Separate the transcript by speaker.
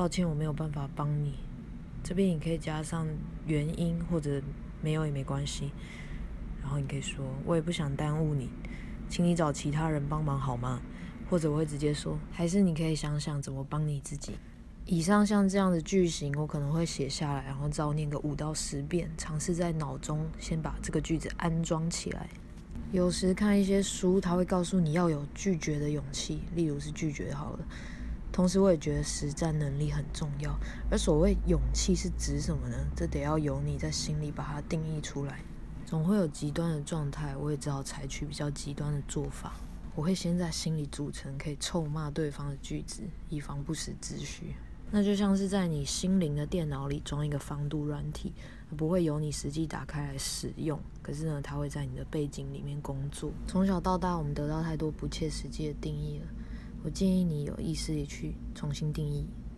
Speaker 1: 抱歉，我没有办法帮你。这边你可以加上原因，或者没有也没关系。然后你可以说，我也不想耽误你，请你找其他人帮忙好吗？或者我会直接说，还是你可以想想怎么帮你自己。以上像这样的句型，我可能会写下来，然后照念个五到十遍，尝试在脑中先把这个句子安装起来。有时看一些书，他会告诉你要有拒绝的勇气，例如是拒绝好了。同时，我也觉得实战能力很重要。而所谓勇气是指什么呢？这得要由你在心里把它定义出来。总会有极端的状态，我也只好采取比较极端的做法。我会先在心里组成可以臭骂对方的句子，以防不时之需。那就像是在你心灵的电脑里装一个防毒软体，不会由你实际打开来使用，可是呢，它会在你的背景里面工作。从小到大，我们得到太多不切实际的定义了。我建议你有意识地去重新定义